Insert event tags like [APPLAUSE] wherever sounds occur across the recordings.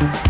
Thank you.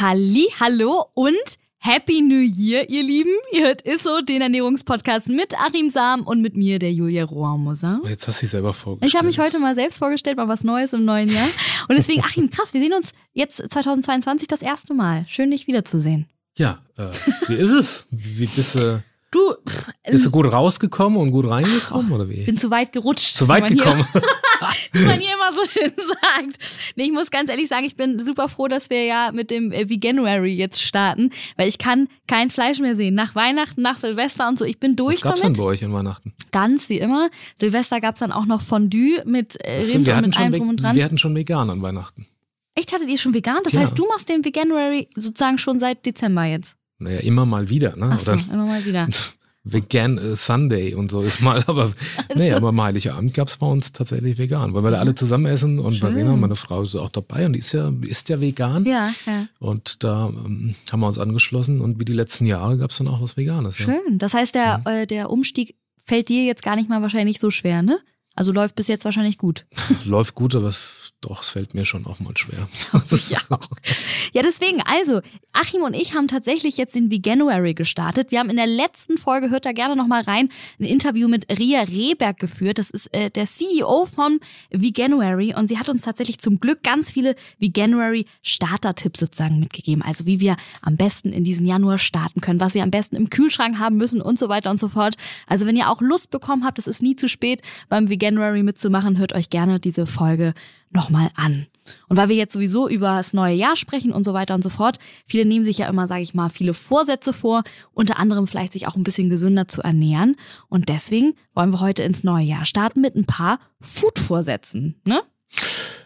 Halli, hallo und Happy New Year, ihr Lieben. Ihr hört Isso, den Ernährungspodcast mit Achim Sam und mit mir, der Julia Rohrmoser. Oh, jetzt hast du dich selber vorgestellt. Ich habe mich heute mal selbst vorgestellt, mal was Neues im neuen Jahr. Und deswegen, Achim, krass, wir sehen uns jetzt 2022 das erste Mal. Schön, dich wiederzusehen. Ja, äh, wie ist es? Wie bist du? Du, bist du gut rausgekommen und gut reingekommen oder wie? Bin zu weit gerutscht. Zu weit gekommen. [LAUGHS] wie man hier immer so schön sagt. Nee, ich muss ganz ehrlich sagen, ich bin super froh, dass wir ja mit dem äh, Veganuary jetzt starten, weil ich kann kein Fleisch mehr sehen. Nach Weihnachten, nach Silvester und so. Ich bin durch Was gab's damit. denn bei euch in Weihnachten? Ganz wie immer. Silvester gab's dann auch noch Fondue mit äh, Rind und mit allem drum und dran. wir hatten schon vegan an Weihnachten. Echt, hattet ihr schon vegan? Das Ja. heißt, du machst den Veganuary sozusagen schon seit Dezember jetzt. Naja, immer mal wieder, ne? Ach so, Oder immer mal wieder. [LAUGHS] Vegan äh, Sunday und so ist mal, [LAUGHS] aber nee, aber am Heiligabend gab's bei uns tatsächlich vegan, weil wir da alle zusammen essen und Schön. Verena, meine Frau, ist auch dabei und die ist ja, ist ja vegan. Ja, ja. Und da ähm, haben wir uns angeschlossen und wie die letzten Jahre gab's dann auch was Veganes. Ja. Schön. Das heißt, der, äh, der Umstieg fällt dir jetzt gar nicht mal wahrscheinlich so schwer, ne? Also läuft bis jetzt wahrscheinlich gut. [LAUGHS] Läuft gut, aber es- doch, es fällt mir schon auch mal schwer. [LAUGHS] Auch. Ja, deswegen, also, Achim und ich haben tatsächlich jetzt den Veganuary gestartet. Wir haben in der letzten Folge, hört da gerne nochmal rein, ein Interview mit Ria Rehberg geführt. Das ist äh, der CEO von Veganuary und sie hat uns tatsächlich zum Glück ganz viele Veganuary Starter-Tipps sozusagen mitgegeben. Also wie wir am besten in diesen Januar starten können, was wir am besten im Kühlschrank haben müssen und so weiter und so fort. Also wenn ihr auch Lust bekommen habt, es ist nie zu spät, beim Veganuary mitzumachen, hört euch gerne diese Folge nochmal an. Und weil wir jetzt sowieso über das neue Jahr sprechen und so weiter und so fort, viele nehmen sich ja immer, sage ich mal, viele Vorsätze vor, unter anderem vielleicht sich auch ein bisschen gesünder zu ernähren. Und deswegen wollen wir heute ins neue Jahr starten mit ein paar Food-Vorsätzen. Ne?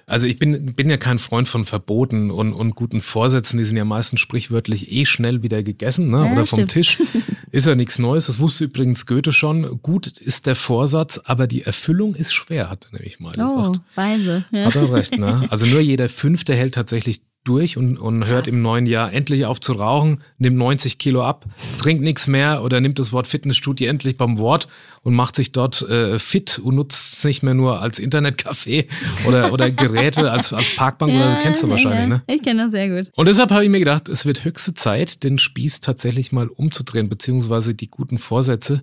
Also ich bin, bin ja kein Freund von Verboten und, und guten Vorsätzen, die sind ja meistens sprichwörtlich eh schnell wieder gegessen, ne? Ja, oder vom stimmt. Tisch. [LAUGHS] Ist ja nichts Neues, das wusste übrigens Goethe schon. Gut ist der Vorsatz, aber die Erfüllung ist schwer, hat er nämlich mal Oh, gesagt. weise. Ja. Hat er recht, ne? Also nur jeder Fünfte hält tatsächlich durch und, und hört im neuen Jahr endlich auf zu rauchen, nimmt 90 Kilo ab, trinkt nichts mehr oder nimmt das Wort Fitnessstudio endlich beim Wort und macht sich dort äh, fit und nutzt es nicht mehr nur als Internetcafé oder, oder Geräte als, als Parkbank oder kennst du wahrscheinlich, ja. ne? Ich kenne das sehr gut. Und deshalb habe ich mir gedacht, es wird höchste Zeit, den Spieß tatsächlich mal umzudrehen, beziehungsweise die guten Vorsätze.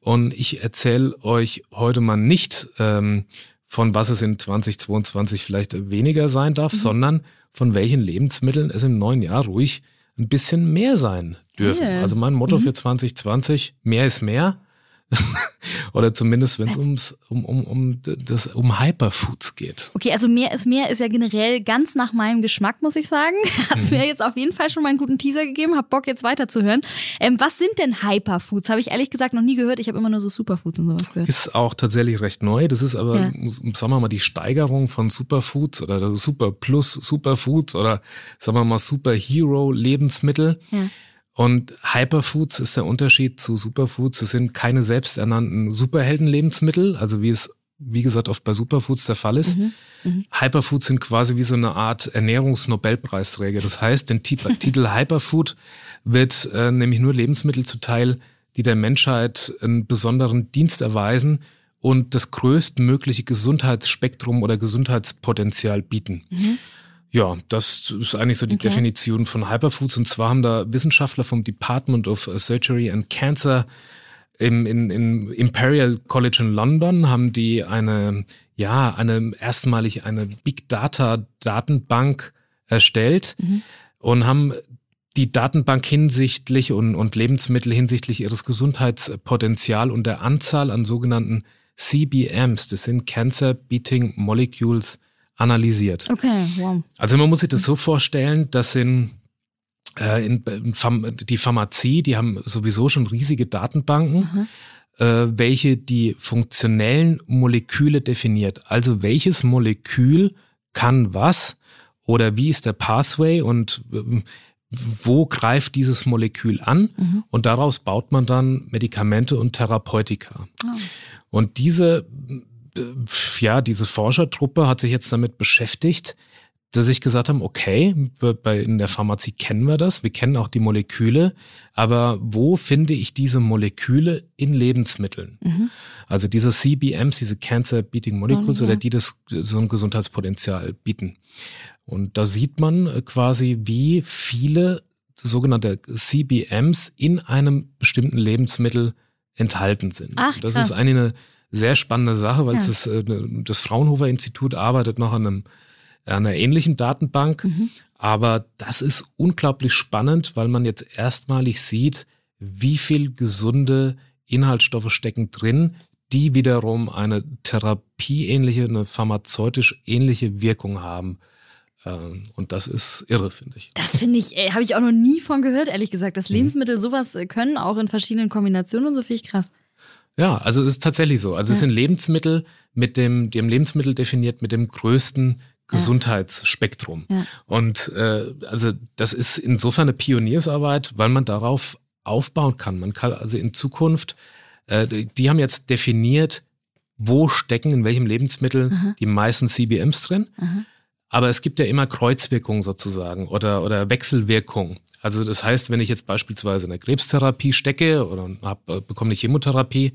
Und ich erzähle euch heute mal nicht, ähm, von was es in 2022 vielleicht weniger sein darf, sondern von welchen Lebensmitteln es im neuen Jahr ruhig ein bisschen mehr sein dürfen. Geil. Also mein Motto für 2020, mehr ist mehr. [LAUGHS] Oder zumindest, wenn es ums, um, um, um, das, um Hyperfoods geht. Okay, also mehr ist mehr ist ja generell ganz nach meinem Geschmack, muss ich sagen. [LAUGHS] Hast mir jetzt auf jeden Fall schon mal einen guten Teaser gegeben, hab Bock jetzt weiterzuhören. Ähm, was sind denn Hyperfoods? Habe ich ehrlich gesagt noch nie gehört. Ich habe immer nur so Superfoods und sowas gehört. Ist auch tatsächlich recht neu. Das ist aber, Ja. sagen wir mal, die Steigerung von Superfoods oder Super Plus Superfoods oder sagen wir mal Superhero Lebensmittel. Ja. Und Hyperfoods ist der Unterschied zu Superfoods. Es sind keine selbsternannten Superhelden-Lebensmittel, also wie es, wie gesagt, oft bei Superfoods der Fall ist. Hyperfoods sind quasi wie so eine Art Ernährungsnobelpreisträger. Das heißt, den Ti- [LAUGHS] Titel Hyperfood wird äh, nämlich nur Lebensmittel zuteil, die der Menschheit einen besonderen Dienst erweisen und das größtmögliche Gesundheitsspektrum oder Gesundheitspotenzial bieten. Ja, das ist eigentlich so die Okay. Definition von Hyperfoods. Und zwar haben da Wissenschaftler vom Department of Surgery and Cancer im, in, im Imperial College in London haben die eine, ja, eine erstmalig eine Big Data Datenbank erstellt mhm. und haben die Datenbank hinsichtlich und, und Lebensmittel hinsichtlich ihres Gesundheitspotenzial und der Anzahl an sogenannten CBMs, das sind Cancer Beating Molecules, analysiert. Okay, wow. Also man muss sich das so vorstellen, das sind äh, in, in die Pharmazie, die haben sowieso schon riesige Datenbanken, mhm. welche die funktionellen Moleküle definiert. Also welches Molekül kann was oder wie ist der Pathway und äh, wo greift dieses Molekül an mhm. und daraus baut man dann Medikamente und Therapeutika. Oh. Und diese, ja, diese Forschertruppe hat sich jetzt damit beschäftigt, dass ich gesagt haben, okay, bei, in der Pharmazie kennen wir das, wir kennen auch die Moleküle, aber wo finde ich diese Moleküle in Lebensmitteln? Mhm. Also diese CBMs, diese Cancer Beating Molecules, oh, ja. oder die das so ein Gesundheitspotenzial bieten. Und da sieht man äh, quasi, wie viele sogenannte CBMs in einem bestimmten Lebensmittel enthalten sind. Ach, das ist eine sehr spannende Sache, weil ja. das, äh, das Fraunhofer Institut arbeitet noch an einem einer ähnlichen Datenbank. Mhm. Aber das ist unglaublich spannend, weil man jetzt erstmalig sieht, wie viel gesunde Inhaltsstoffe stecken drin, die wiederum eine therapieähnliche, eine pharmazeutisch ähnliche Wirkung haben. Ähm, und das ist irre, finde ich. Das finde ich, habe ich auch noch nie von gehört, ehrlich gesagt, dass mhm. Lebensmittel sowas können, auch in verschiedenen Kombinationen und so finde ich krass. Ja, also es ist tatsächlich so. Also ja. es sind Lebensmittel mit dem, die haben Lebensmittel definiert mit dem größten Gesundheitsspektrum. Ja. Und äh, also das ist insofern eine Pioniersarbeit, weil man darauf aufbauen kann. Man kann also in Zukunft, äh, die haben jetzt definiert, wo stecken in welchem Lebensmittel Aha. die meisten CBMs drin. Aha. Aber es gibt ja immer Kreuzwirkungen sozusagen oder, oder Wechselwirkungen. Also das heißt, wenn ich jetzt beispielsweise in der Krebstherapie stecke oder hab, äh, bekomme eine Chemotherapie,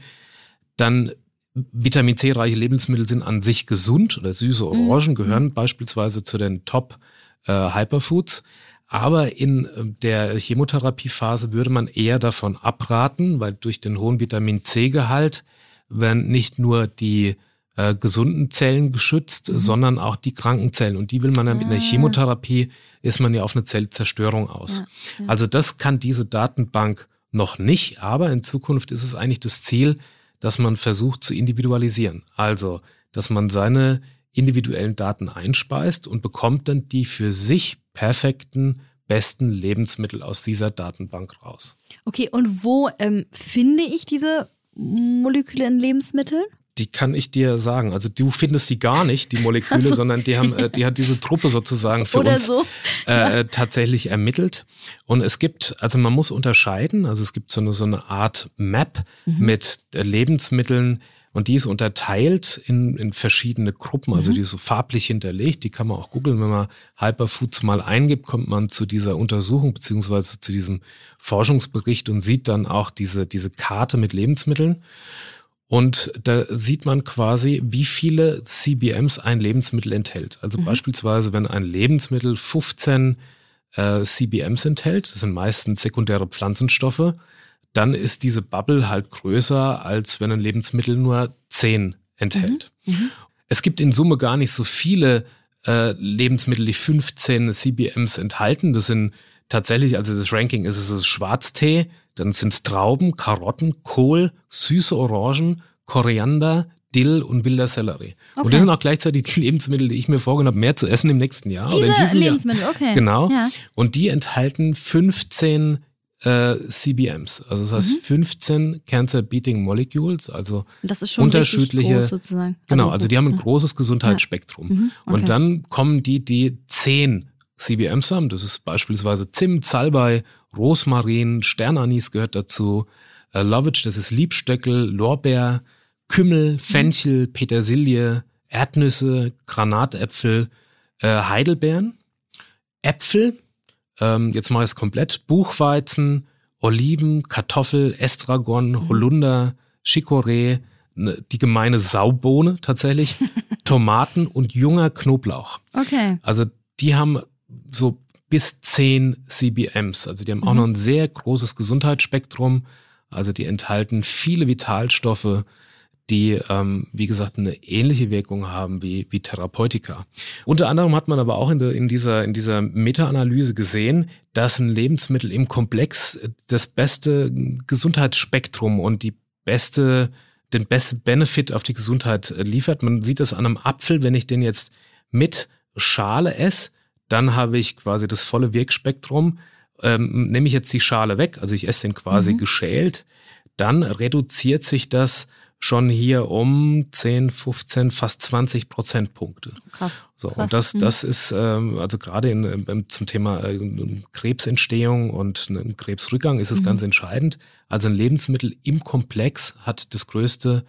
dann Vitamin C-reiche Lebensmittel sind an sich gesund oder süße mhm. Orangen mhm. gehören beispielsweise zu den Top äh, Hyperfoods. Aber in äh, der Chemotherapiephase würde man eher davon abraten, weil durch den hohen Vitamin C-Gehalt werden nicht nur die äh, gesunden Zellen geschützt, mhm. sondern auch die kranken Zellen. Und die will man dann mit einer ah. Chemotherapie, ist man ja auf eine Zellzerstörung aus. Ja, ja. Also das kann diese Datenbank noch nicht, aber in Zukunft ist es eigentlich das Ziel, dass man versucht zu individualisieren. Also, dass man seine individuellen Daten einspeist und bekommt dann die für sich perfekten, besten Lebensmittel aus dieser Datenbank raus. Okay, und wo ähm, finde ich diese Moleküle in Lebensmitteln? Die kann ich dir sagen. Also du findest die gar nicht, die Moleküle, so. sondern die haben, äh, die hat diese Truppe sozusagen für Oder uns so. äh, ja. tatsächlich ermittelt. Und es gibt, also man muss unterscheiden, also es gibt so eine, so eine Art Map mhm. mit äh, Lebensmitteln, und die ist unterteilt in, in verschiedene Gruppen, also mhm. die ist so farblich hinterlegt. Die kann man auch googeln. Wenn man Hyperfoods mal eingibt, kommt man zu dieser Untersuchung beziehungsweise zu diesem Forschungsbericht und sieht dann auch diese, diese Karte mit Lebensmitteln. Und da sieht man quasi, wie viele CBMs ein Lebensmittel enthält. Also mhm. beispielsweise, wenn ein Lebensmittel 15 äh, CBMs enthält, das sind meistens sekundäre Pflanzenstoffe, dann ist diese Bubble halt größer, als wenn ein Lebensmittel nur 10 enthält. Mhm. Mhm. Es gibt in Summe gar nicht so viele äh, Lebensmittel, die 15 CBMs enthalten. Das sind tatsächlich, also das Ranking ist es Schwarztee, dann sind es Trauben, Karotten, Kohl, süße Orangen, Koriander, Dill und wilder Sellerie. Okay. Und das sind auch gleichzeitig die Lebensmittel, die ich mir vorgenommen habe, mehr zu essen im nächsten Jahr. Diese oder in Lebensmittel, Jahr. okay. Genau. Ja. Und die enthalten 15 äh, CBMs, also das heißt mhm. 15 Cancer Beating Molecules, also das ist schon unterschiedliche. Groß sozusagen. Genau, also, also die haben ein großes Gesundheitsspektrum. Ja. Mhm. Okay. Und dann kommen die, die 10 CBMs haben. Das ist beispielsweise Zimt, Salbei, Rosmarin, Sternanis gehört dazu, äh, Lovage, das ist Liebstöckel, Lorbeer, Kümmel, mhm. Fenchel, Petersilie, Erdnüsse, Granatäpfel, äh, Heidelbeeren, Äpfel, ähm, jetzt mache ich es komplett, Buchweizen, Oliven, Kartoffel, Estragon, mhm. Holunder, Chicorée, ne, die gemeine Saubohne tatsächlich, [LAUGHS] Tomaten und junger Knoblauch. Okay. Also die haben so bis 10 CBMs. Also die haben mhm. auch noch ein sehr großes Gesundheitsspektrum. Also die enthalten viele Vitalstoffe, die, ähm, wie gesagt, eine ähnliche Wirkung haben wie, wie Therapeutika. Unter anderem hat man aber auch in, der, in dieser, in dieser Meta-Analyse gesehen, dass ein Lebensmittel im Komplex das beste Gesundheitsspektrum und die beste, den besten Benefit auf die Gesundheit liefert. Man sieht das an einem Apfel, wenn ich den jetzt mit Schale esse, dann habe ich quasi das volle Wirkspektrum. Ähm, nehme ich jetzt die Schale weg, also ich esse den quasi mhm. geschält, dann reduziert sich das schon hier um 10, 15, fast 20 Prozentpunkte. Krass. So, krass. und das, Mhm. das ist, ähm, also gerade in, in, zum Thema äh, Krebsentstehung und einem Krebsrückgang ist es Mhm. ganz entscheidend. Also ein Lebensmittel im Komplex hat das größte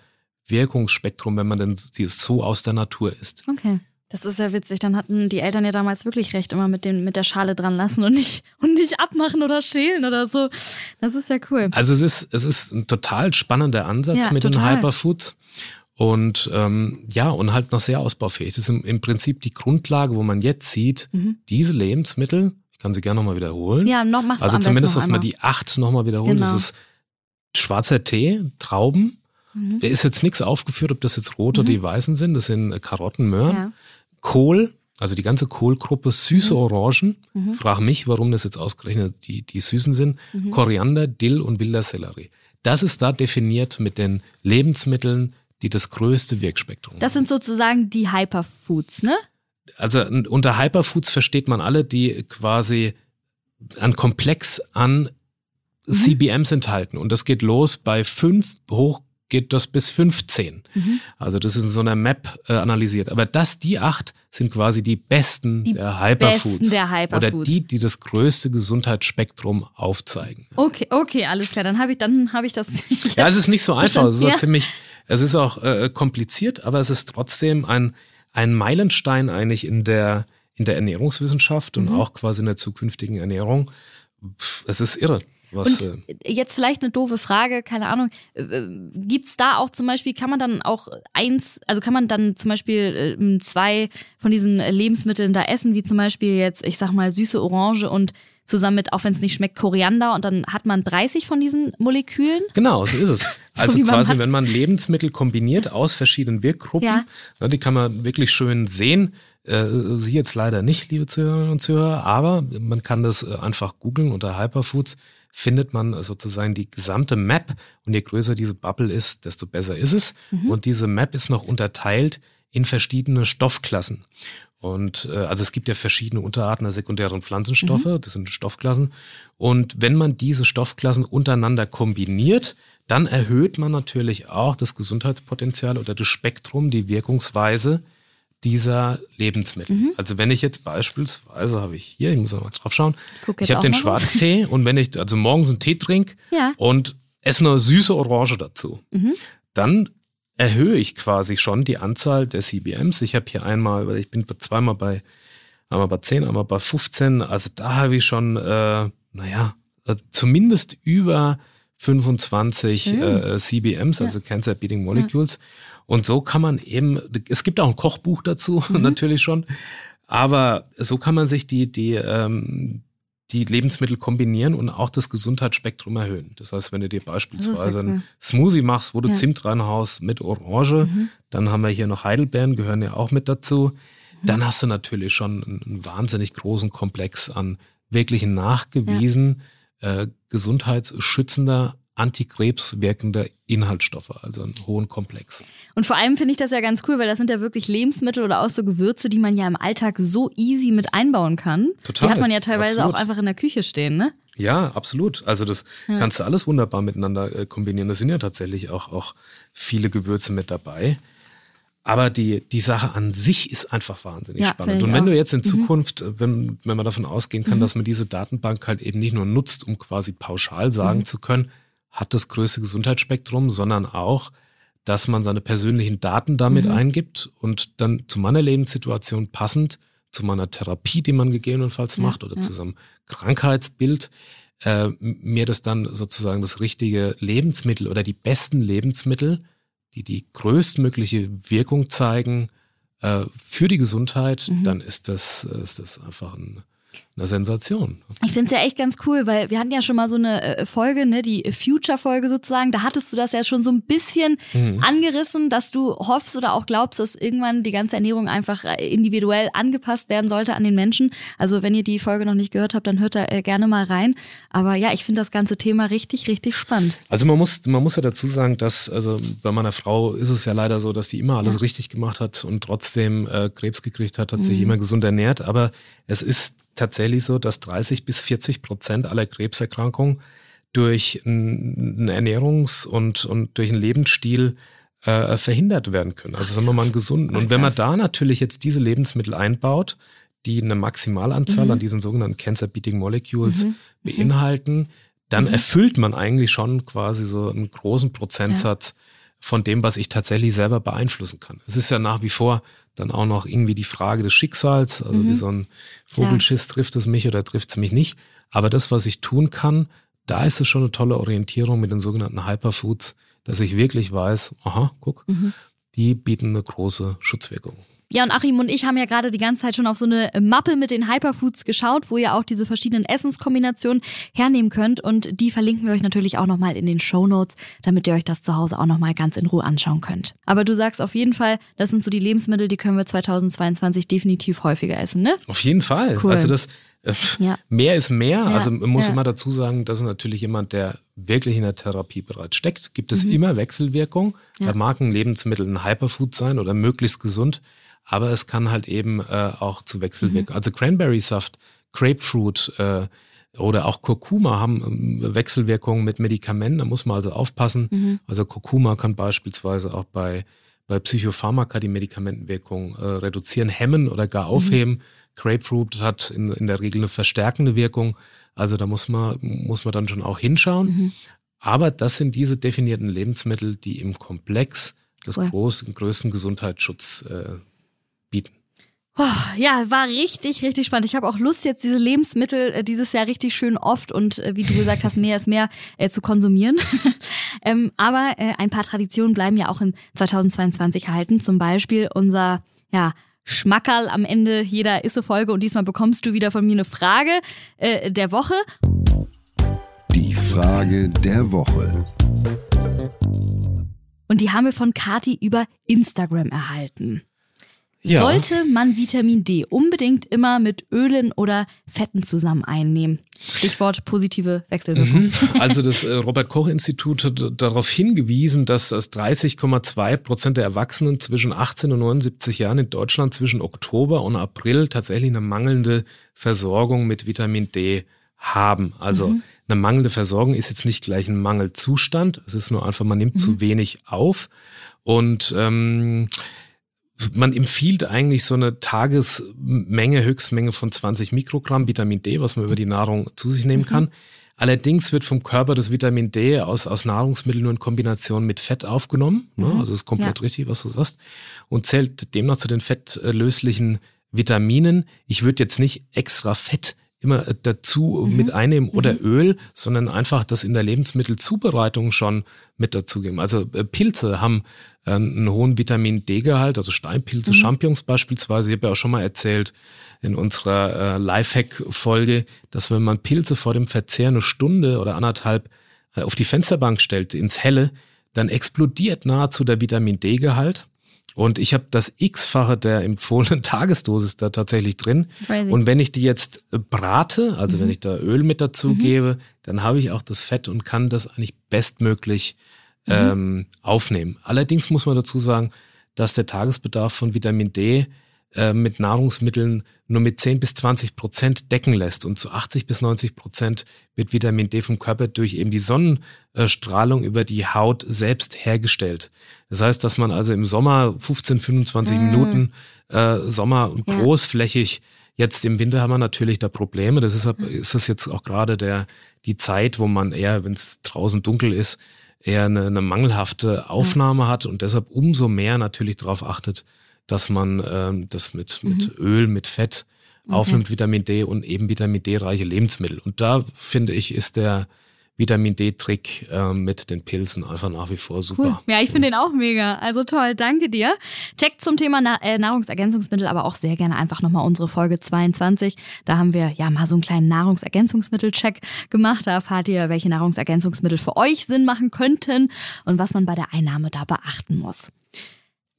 Wirkungsspektrum, wenn man denn so aus der Natur isst. Okay. Das ist ja witzig. Dann hatten die Eltern ja damals wirklich recht, immer mit, dem, mit der Schale dran lassen und nicht, [LAUGHS] und nicht abmachen oder schälen oder so. Das ist ja cool. Also es ist, es ist ein total spannender Ansatz Ja, mit total. den Hyperfoods. Und ähm, ja, und halt noch sehr ausbaufähig. Das ist im, im Prinzip die Grundlage, wo man jetzt sieht, Mhm. diese Lebensmittel, ich kann sie gerne nochmal wiederholen. Ja, noch machst du also zumindest, dass man die acht nochmal wiederholt. Genau. Das ist schwarzer Tee, Trauben. Mhm. Da ist jetzt nichts aufgeführt, ob das jetzt rote oder die weißen sind. Das sind Karotten, Möhren. Ja. Kohl, also die ganze Kohlgruppe, süße Orangen. Mhm. Frag mich, warum das jetzt ausgerechnet die, die süßen sind. Mhm. Koriander, Dill und wilder Sellerie. Das ist da definiert mit den Lebensmitteln, die das größte Wirkspektrum Das haben. sind sozusagen die Hyperfoods, ne? Also unter Hyperfoods versteht man alle, die quasi ein Komplex an Mhm. CBMs enthalten. Und das geht los bei fünf, hoch geht das bis 15. Mhm. Also das ist in so einer Map äh, analysiert. Aber das, die acht, sind quasi die besten Die der Hyperfoods. besten der Oder Hyperfoods. die, die das größte Gesundheitsspektrum aufzeigen. Okay, okay, alles klar. Dann habe ich, dann habe ich das. [LAUGHS] Ja, es ist nicht so einfach. Es ist auch Ja. ziemlich, es ist auch äh, kompliziert, aber es ist trotzdem ein, ein Meilenstein eigentlich in der, in der Ernährungswissenschaft und Mhm. auch quasi in der zukünftigen Ernährung. Pff, es ist irre. Was, Und äh, jetzt vielleicht eine doofe Frage, keine Ahnung. Äh, Gibt's da auch zum Beispiel, kann man dann auch eins, also kann man dann zum Beispiel äh, zwei von diesen Lebensmitteln da essen, wie zum Beispiel jetzt, ich sag mal, süße Orange und zusammen mit, auch wenn es nicht schmeckt, Koriander und dann hat man 30 von diesen Molekülen? Genau, so ist es. [LAUGHS] Also wie man quasi, hat. wenn man Lebensmittel kombiniert aus verschiedenen Wirkgruppen, Ja. ne, die kann man wirklich schön sehen. Äh, Sie jetzt leider nicht, liebe Zuhörerinnen und Zuhörer, aber man kann das äh, einfach googeln unter Hyperfoods findet man sozusagen die gesamte Map und je größer diese Bubble ist, desto besser ist es. Mhm. Und diese Map ist noch unterteilt in verschiedene Stoffklassen. Und äh, also es gibt ja verschiedene Unterarten der sekundären Pflanzenstoffe, Mhm. das sind Stoffklassen. Und wenn man diese Stoffklassen untereinander kombiniert, dann erhöht man natürlich auch das Gesundheitspotenzial oder das Spektrum, die Wirkungsweise dieser Lebensmittel. Mhm. Also wenn ich jetzt beispielsweise habe ich hier, ich muss noch mal drauf schauen, ich jetzt habe den. Schwarztee und wenn ich also morgens einen Tee trinke Ja. und esse eine süße Orange dazu, Mhm. dann erhöhe ich quasi schon die Anzahl der CBMs. Ich habe hier einmal, weil ich bin zweimal bei, einmal bei 10, einmal bei 15, also da habe ich schon, äh, naja, äh, zumindest über 25 Schön. äh, CBMs, also Cancer Beating Molecules. Und so kann man eben, es gibt auch ein Kochbuch dazu, [LAUGHS] Mhm. natürlich schon, aber so kann man sich die, die, ähm, die Lebensmittel kombinieren und auch das Gesundheitsspektrum erhöhen. Das heißt, wenn du dir beispielsweise einen Smoothie machst, wo du Ja. Zimt reinhaust mit Orange, Mhm. dann haben wir hier noch Heidelbeeren, gehören ja auch mit dazu. Mhm. Dann hast du natürlich schon einen, wahnsinnig großen Komplex an wirklich nachgewiesen äh, gesundheitsschützender, antikrebs wirkender Inhaltsstoffe, also einen hohen Komplex. Und vor allem finde ich das ja ganz cool, weil das sind ja wirklich Lebensmittel oder auch so Gewürze, die man ja im Alltag so easy mit einbauen kann. Total, Die hat man ja teilweise absolut. auch einfach in der Küche stehen, ne? Ja, absolut. Also das Ja. kannst du alles wunderbar miteinander äh, kombinieren. Da sind ja tatsächlich auch, auch viele Gewürze mit dabei. Aber die, die Sache an sich ist einfach wahnsinnig Ja, spannend. Und wenn auch. du jetzt in Mhm. Zukunft, äh, wenn, wenn man davon ausgehen kann, Mhm. dass man diese Datenbank halt eben nicht nur nutzt, um quasi pauschal sagen Mhm. zu können, hat das größte Gesundheitsspektrum, sondern auch, dass man seine persönlichen Daten damit Mhm. eingibt und dann zu meiner Lebenssituation passend, zu meiner Therapie, die man gegebenenfalls Ja, macht oder ja. zu seinem Krankheitsbild, äh, mir das dann sozusagen das richtige Lebensmittel oder die besten Lebensmittel, die die größtmögliche Wirkung zeigen äh, für die Gesundheit, Mhm. dann ist das, äh, ist das einfach ein eine Sensation. Ich finde es ja echt ganz cool, weil wir hatten ja schon mal so eine äh, Folge, ne, die Future-Folge sozusagen. Da hattest du das ja schon so ein bisschen mhm. angerissen, dass du hoffst oder auch glaubst, dass irgendwann die ganze Ernährung einfach äh, individuell angepasst werden sollte an den Menschen. Also wenn ihr die Folge noch nicht gehört habt, dann hört da äh, gerne mal rein. Aber ja, ich finde das ganze Thema richtig, richtig spannend. Also man muss, man muss ja dazu sagen, dass, also bei meiner Frau ist es ja leider so, dass die immer alles ja. richtig gemacht hat und trotzdem äh, Krebs gekriegt hat, hat mhm. sich immer gesund ernährt. Aber es ist tatsächlich so, dass 30 bis 40 Prozent aller Krebserkrankungen durch einen Ernährungs- und, und durch einen Lebensstil äh, verhindert werden können. Also sagen wir mal einen gesunden. Und wenn man da natürlich jetzt diese Lebensmittel einbaut, die eine Maximalanzahl mhm. an diesen sogenannten Cancer-Beating Molecules mhm. mhm. beinhalten, dann mhm. erfüllt man eigentlich schon quasi so einen großen Prozentsatz ja. Von dem, was ich tatsächlich selber beeinflussen kann. Es ist ja nach wie vor dann auch noch irgendwie die Frage des Schicksals, also mhm. wie so ein Vogelschiss, trifft es mich oder trifft es mich nicht. Aber das, was ich tun kann, da ist es schon eine tolle Orientierung mit den sogenannten Hyperfoods, dass ich wirklich weiß, aha, guck, mhm. die bieten eine große Schutzwirkung. Ja, und Achim und ich haben ja gerade die ganze Zeit schon auf so eine Mappe mit den Hyperfoods geschaut, wo ihr auch diese verschiedenen Essenskombinationen hernehmen könnt. Und die verlinken wir euch natürlich auch nochmal in den Show Notes, damit ihr euch das zu Hause auch nochmal ganz in Ruhe anschauen könnt. Aber du sagst auf jeden Fall, das sind so die Lebensmittel, die können wir 2022 definitiv häufiger essen, ne? Auf jeden Fall. Cool. Also das, äh, ja. Mehr ist mehr. Ja, also man muss ja. immer dazu sagen, das ist natürlich jemand, der wirklich in der Therapie bereits steckt. Gibt es mhm. immer Wechselwirkung. Da mag ein Lebensmittel ein Hyperfood sein oder möglichst gesund aber es kann halt eben äh, auch zu Wechselwirkungen. Mhm. Also Cranberry-Saft, Grapefruit äh, oder auch Kurkuma haben ähm, Wechselwirkungen mit Medikamenten, da muss man also aufpassen. Mhm. Also Kurkuma kann beispielsweise auch bei, bei Psychopharmaka die Medikamentenwirkung äh, reduzieren, hemmen oder gar aufheben. Mhm. Grapefruit hat in, in der Regel eine verstärkende Wirkung. Also da muss man, muss man dann schon auch hinschauen. Mhm. Aber das sind diese definierten Lebensmittel, die im Komplex das cool. großen, größten Gesundheitsschutz äh, ja, war richtig, richtig spannend. Ich habe auch Lust, jetzt diese Lebensmittel äh, dieses Jahr richtig schön oft und äh, wie du gesagt hast, mehr ist mehr äh, zu konsumieren. [LAUGHS] ähm, aber äh, ein paar Traditionen bleiben ja auch in 2022 erhalten. Zum Beispiel unser, ja, Schmackerl am Ende jeder Isse-Folge und diesmal bekommst du wieder von mir eine Frage äh, der Woche. Die Frage der Woche. Und die haben wir von Kati über Instagram erhalten. Ja. Sollte man Vitamin D unbedingt immer mit Ölen oder Fetten zusammen einnehmen? Stichwort positive Wechselwirkung. Mhm. Also das äh, Robert Koch Institut hat darauf hingewiesen, dass das 30,2 Prozent der Erwachsenen zwischen 18 und 79 Jahren in Deutschland zwischen Oktober und April tatsächlich eine mangelnde Versorgung mit Vitamin D haben. Also mhm. eine mangelnde Versorgung ist jetzt nicht gleich ein Mangelzustand. Es ist nur einfach, man nimmt mhm. zu wenig auf. Und ähm, man empfiehlt eigentlich so eine Tagesmenge, Höchstmenge von 20 Mikrogramm Vitamin D, was man über die Nahrung zu sich nehmen mhm. kann. Allerdings wird vom Körper das Vitamin D aus, aus Nahrungsmitteln nur in Kombination mit Fett aufgenommen. Ne? Mhm. Also ist komplett ja. richtig, was du sagst. Und zählt demnach zu den fettlöslichen Vitaminen. Ich würde jetzt nicht extra Fett immer äh, dazu mhm. mit einnehmen oder mhm. Öl, sondern einfach das in der Lebensmittelzubereitung schon mit dazugeben. Also äh, Pilze haben äh, einen hohen Vitamin D-Gehalt, also Steinpilze, mhm. Champignons beispielsweise. Ich habe ja auch schon mal erzählt in unserer äh, Lifehack-Folge, dass wenn man Pilze vor dem Verzehr eine Stunde oder anderthalb auf die Fensterbank stellt, ins Helle, dann explodiert nahezu der Vitamin D-Gehalt. Und ich habe das X-fache der empfohlenen [LAUGHS] Tagesdosis da tatsächlich drin. Crazy. Und wenn ich die jetzt äh, brate, also mhm. wenn ich da Öl mit dazu mhm. gebe, dann habe ich auch das Fett und kann das eigentlich bestmöglich mhm. ähm, aufnehmen. Allerdings muss man dazu sagen, dass der Tagesbedarf von Vitamin D äh, mit Nahrungsmitteln nur mit 10 bis 20 Prozent decken lässt. Und zu 80 bis 90 Prozent wird Vitamin D vom Körper durch eben die Sonnenstrahlung über die Haut selbst hergestellt. Das heißt, dass man also im Sommer 15, 25 mm. Minuten äh, Sommer und ja. großflächig Jetzt im Winter haben wir natürlich da Probleme. Das ist, ist das jetzt auch gerade der, die Zeit, wo man eher, wenn es draußen dunkel ist, eher eine, eine mangelhafte Aufnahme ja. hat und deshalb umso mehr natürlich darauf achtet, dass man ähm, das mit, mhm. mit Öl, mit Fett aufnimmt, okay. Vitamin D und eben Vitamin D-reiche Lebensmittel. Und da finde ich, ist der Vitamin D-Trick äh, mit den Pilzen einfach nach wie vor super. Cool. Ja, ich finde den auch mega. Also toll, danke dir. Checkt zum Thema Na äh, Nahrungsergänzungsmittel aber auch sehr gerne einfach nochmal unsere Folge 22. Da haben wir ja mal so einen kleinen Nahrungsergänzungsmittel-Check gemacht. Da erfahrt ihr, welche Nahrungsergänzungsmittel für euch Sinn machen könnten und was man bei der Einnahme da beachten muss.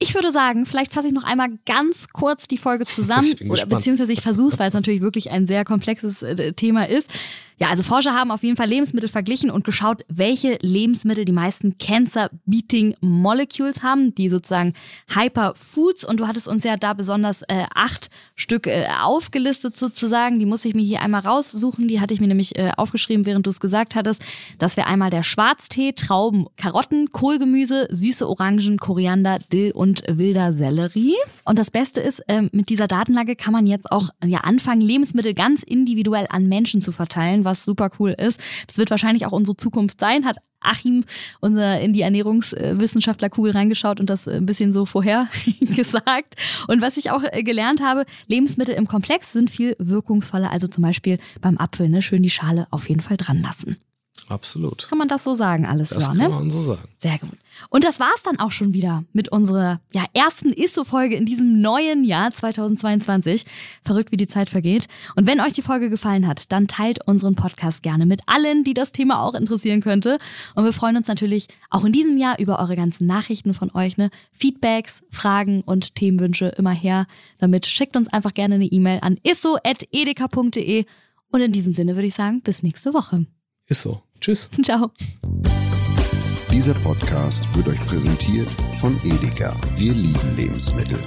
Ich würde sagen, vielleicht fasse ich noch einmal ganz kurz die Folge zusammen, oder, beziehungsweise ich versuche es, weil es natürlich wirklich ein sehr komplexes äh, Thema ist. Ja, also Forscher haben auf jeden Fall Lebensmittel verglichen und geschaut, welche Lebensmittel die meisten Cancer-Beating Molecules haben, die sozusagen Hyperfoods. Und du hattest uns ja da besonders äh, acht Stück äh, aufgelistet sozusagen. Die muss ich mir hier einmal raussuchen. Die hatte ich mir nämlich äh, aufgeschrieben, während du es gesagt hattest. Das wäre einmal der Schwarztee, Trauben, Karotten, Kohlgemüse, süße Orangen, Koriander, Dill und wilder Sellerie. Und das Beste ist, äh, mit dieser Datenlage kann man jetzt auch ja, anfangen, Lebensmittel ganz individuell an Menschen zu verteilen was super cool ist. Das wird wahrscheinlich auch unsere Zukunft sein, hat Achim, unser in die Ernährungswissenschaftlerkugel reingeschaut und das ein bisschen so vorher [LAUGHS] gesagt. Und was ich auch äh, gelernt habe, Lebensmittel im Komplex sind viel wirkungsvoller. Also zum Beispiel beim Apfel, ne, schön die Schale auf jeden Fall dran lassen. Absolut. Kann man das so sagen, alles das ja, ne? kann man so sagen. Sehr gut. Und das war's dann auch schon wieder mit unserer ja, ersten ISSO-Folge in diesem neuen Jahr 2022. Verrückt, wie die Zeit vergeht. Und wenn euch die Folge gefallen hat, dann teilt unseren Podcast gerne mit allen, die das Thema auch interessieren könnte. Und wir freuen uns natürlich auch in diesem Jahr über eure ganzen Nachrichten von euch, ne? Feedbacks, Fragen und Themenwünsche immer her. Damit schickt uns einfach gerne eine E-Mail an isso.edeka.de. Und in diesem Sinne würde ich sagen, bis nächste Woche. Ist so. Tschüss. [LAUGHS] Ciao. Dieser Podcast wird euch präsentiert von Edeka. Wir lieben Lebensmittel.